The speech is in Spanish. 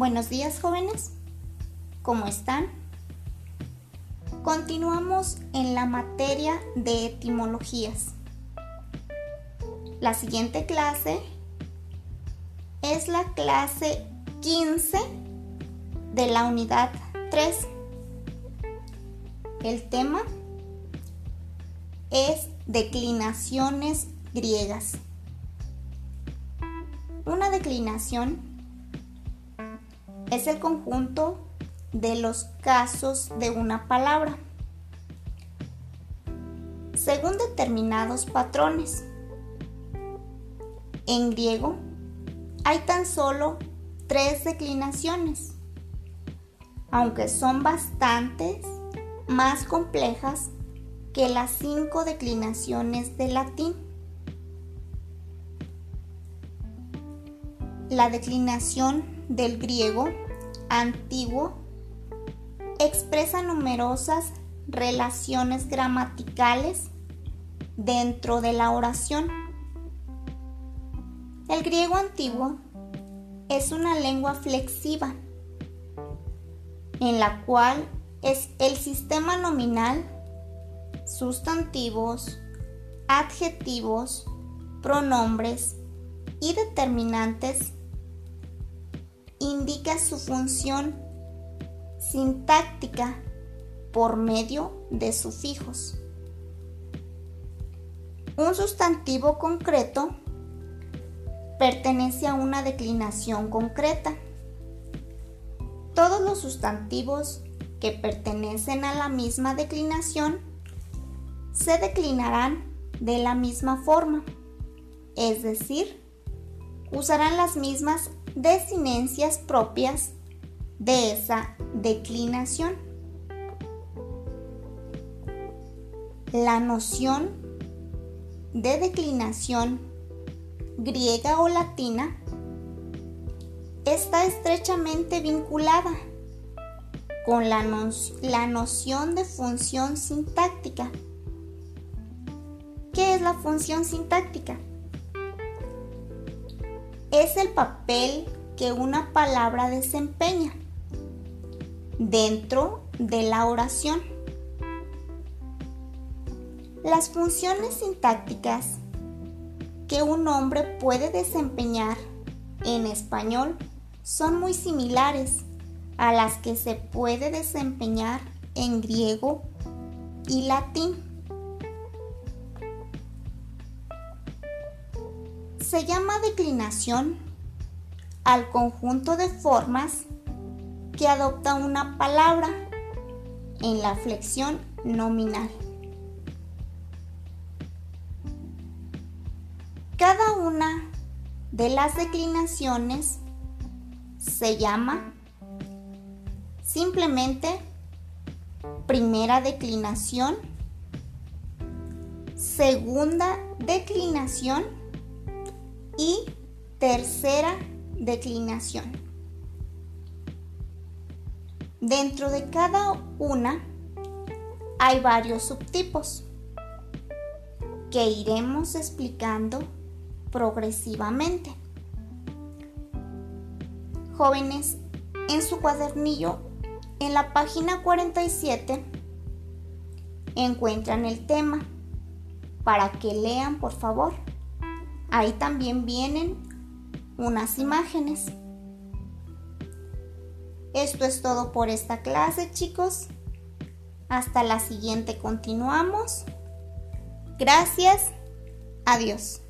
Buenos días jóvenes, ¿cómo están? Continuamos en la materia de etimologías. La siguiente clase es la clase 15 de la unidad 3. El tema es declinaciones griegas. Una declinación es el conjunto de los casos de una palabra según determinados patrones. En griego hay tan solo tres declinaciones, aunque son bastantes más complejas que las cinco declinaciones del latín. La declinación del griego antiguo expresa numerosas relaciones gramaticales dentro de la oración. El griego antiguo es una lengua flexiva en la cual es el sistema nominal, sustantivos, adjetivos, pronombres y determinantes su función sintáctica por medio de sufijos. Un sustantivo concreto pertenece a una declinación concreta. Todos los sustantivos que pertenecen a la misma declinación se declinarán de la misma forma, es decir, usarán las mismas desinencias propias de esa declinación. La noción de declinación griega o latina está estrechamente vinculada con la, la, noción de función sintáctica. ¿Qué es la función sintáctica? Es el papel que una palabra desempeña dentro de la oración. Las funciones sintácticas que un hombre puede desempeñar en español son muy similares a las que se puede desempeñar en griego y latín. Se llama declinación al conjunto de formas que adopta una palabra en la flexión nominal. Cada una de las declinaciones se llama simplemente primera declinación, segunda declinación y tercera declinación. Dentro de cada una hay varios subtipos que iremos explicando progresivamente. Jóvenes, en su cuadernillo, en la página 47, encuentran el tema para que lean, por favor. Ahí también vienen unas imágenes. Esto es todo por esta clase, chicos. Hasta la siguiente continuamos. Gracias. Adiós.